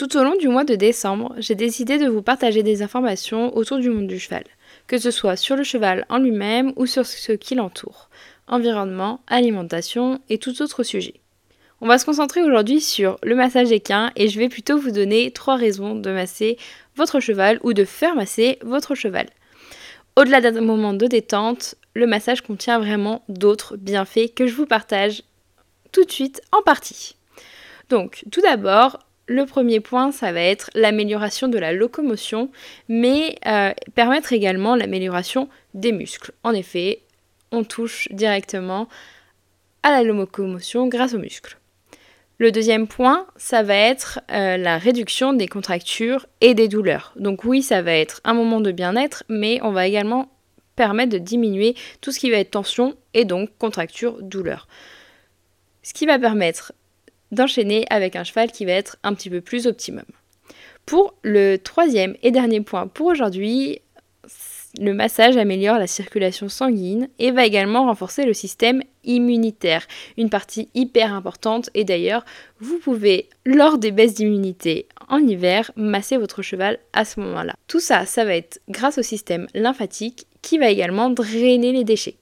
Tout au long du mois de décembre, j'ai décidé de vous partager des informations autour du monde du cheval, que ce soit sur le cheval en lui-même ou sur ce qui l'entoure, environnement, alimentation et tout autre sujet. On va se concentrer aujourd'hui sur le massage équin et je vais plutôt vous donner trois raisons de masser votre cheval ou de faire masser votre cheval. Au-delà d'un moment de détente, le massage contient vraiment d'autres bienfaits que je vous partage tout de suite en partie. Donc, tout d'abord, le premier point, ça va être l'amélioration de la locomotion, mais euh, permettre également l'amélioration des muscles. En effet, on touche directement à la locomotion grâce aux muscles. Le deuxième point, ça va être euh, la réduction des contractures et des douleurs. Donc oui, ça va être un moment de bien-être, mais on va également permettre de diminuer tout ce qui va être tension et donc contracture, douleur. Ce qui va permettre d'enchaîner avec un cheval qui va être un petit peu plus optimum. Pour le troisième et dernier point pour aujourd'hui, le massage améliore la circulation sanguine et va également renforcer le système immunitaire, une partie hyper importante et d'ailleurs vous pouvez lors des baisses d'immunité en hiver masser votre cheval à ce moment-là. Tout ça, ça va être grâce au système lymphatique qui va également drainer les déchets.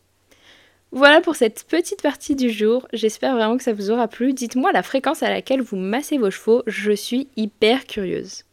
Voilà pour cette petite partie du jour, j'espère vraiment que ça vous aura plu. Dites-moi la fréquence à laquelle vous massez vos chevaux, je suis hyper curieuse.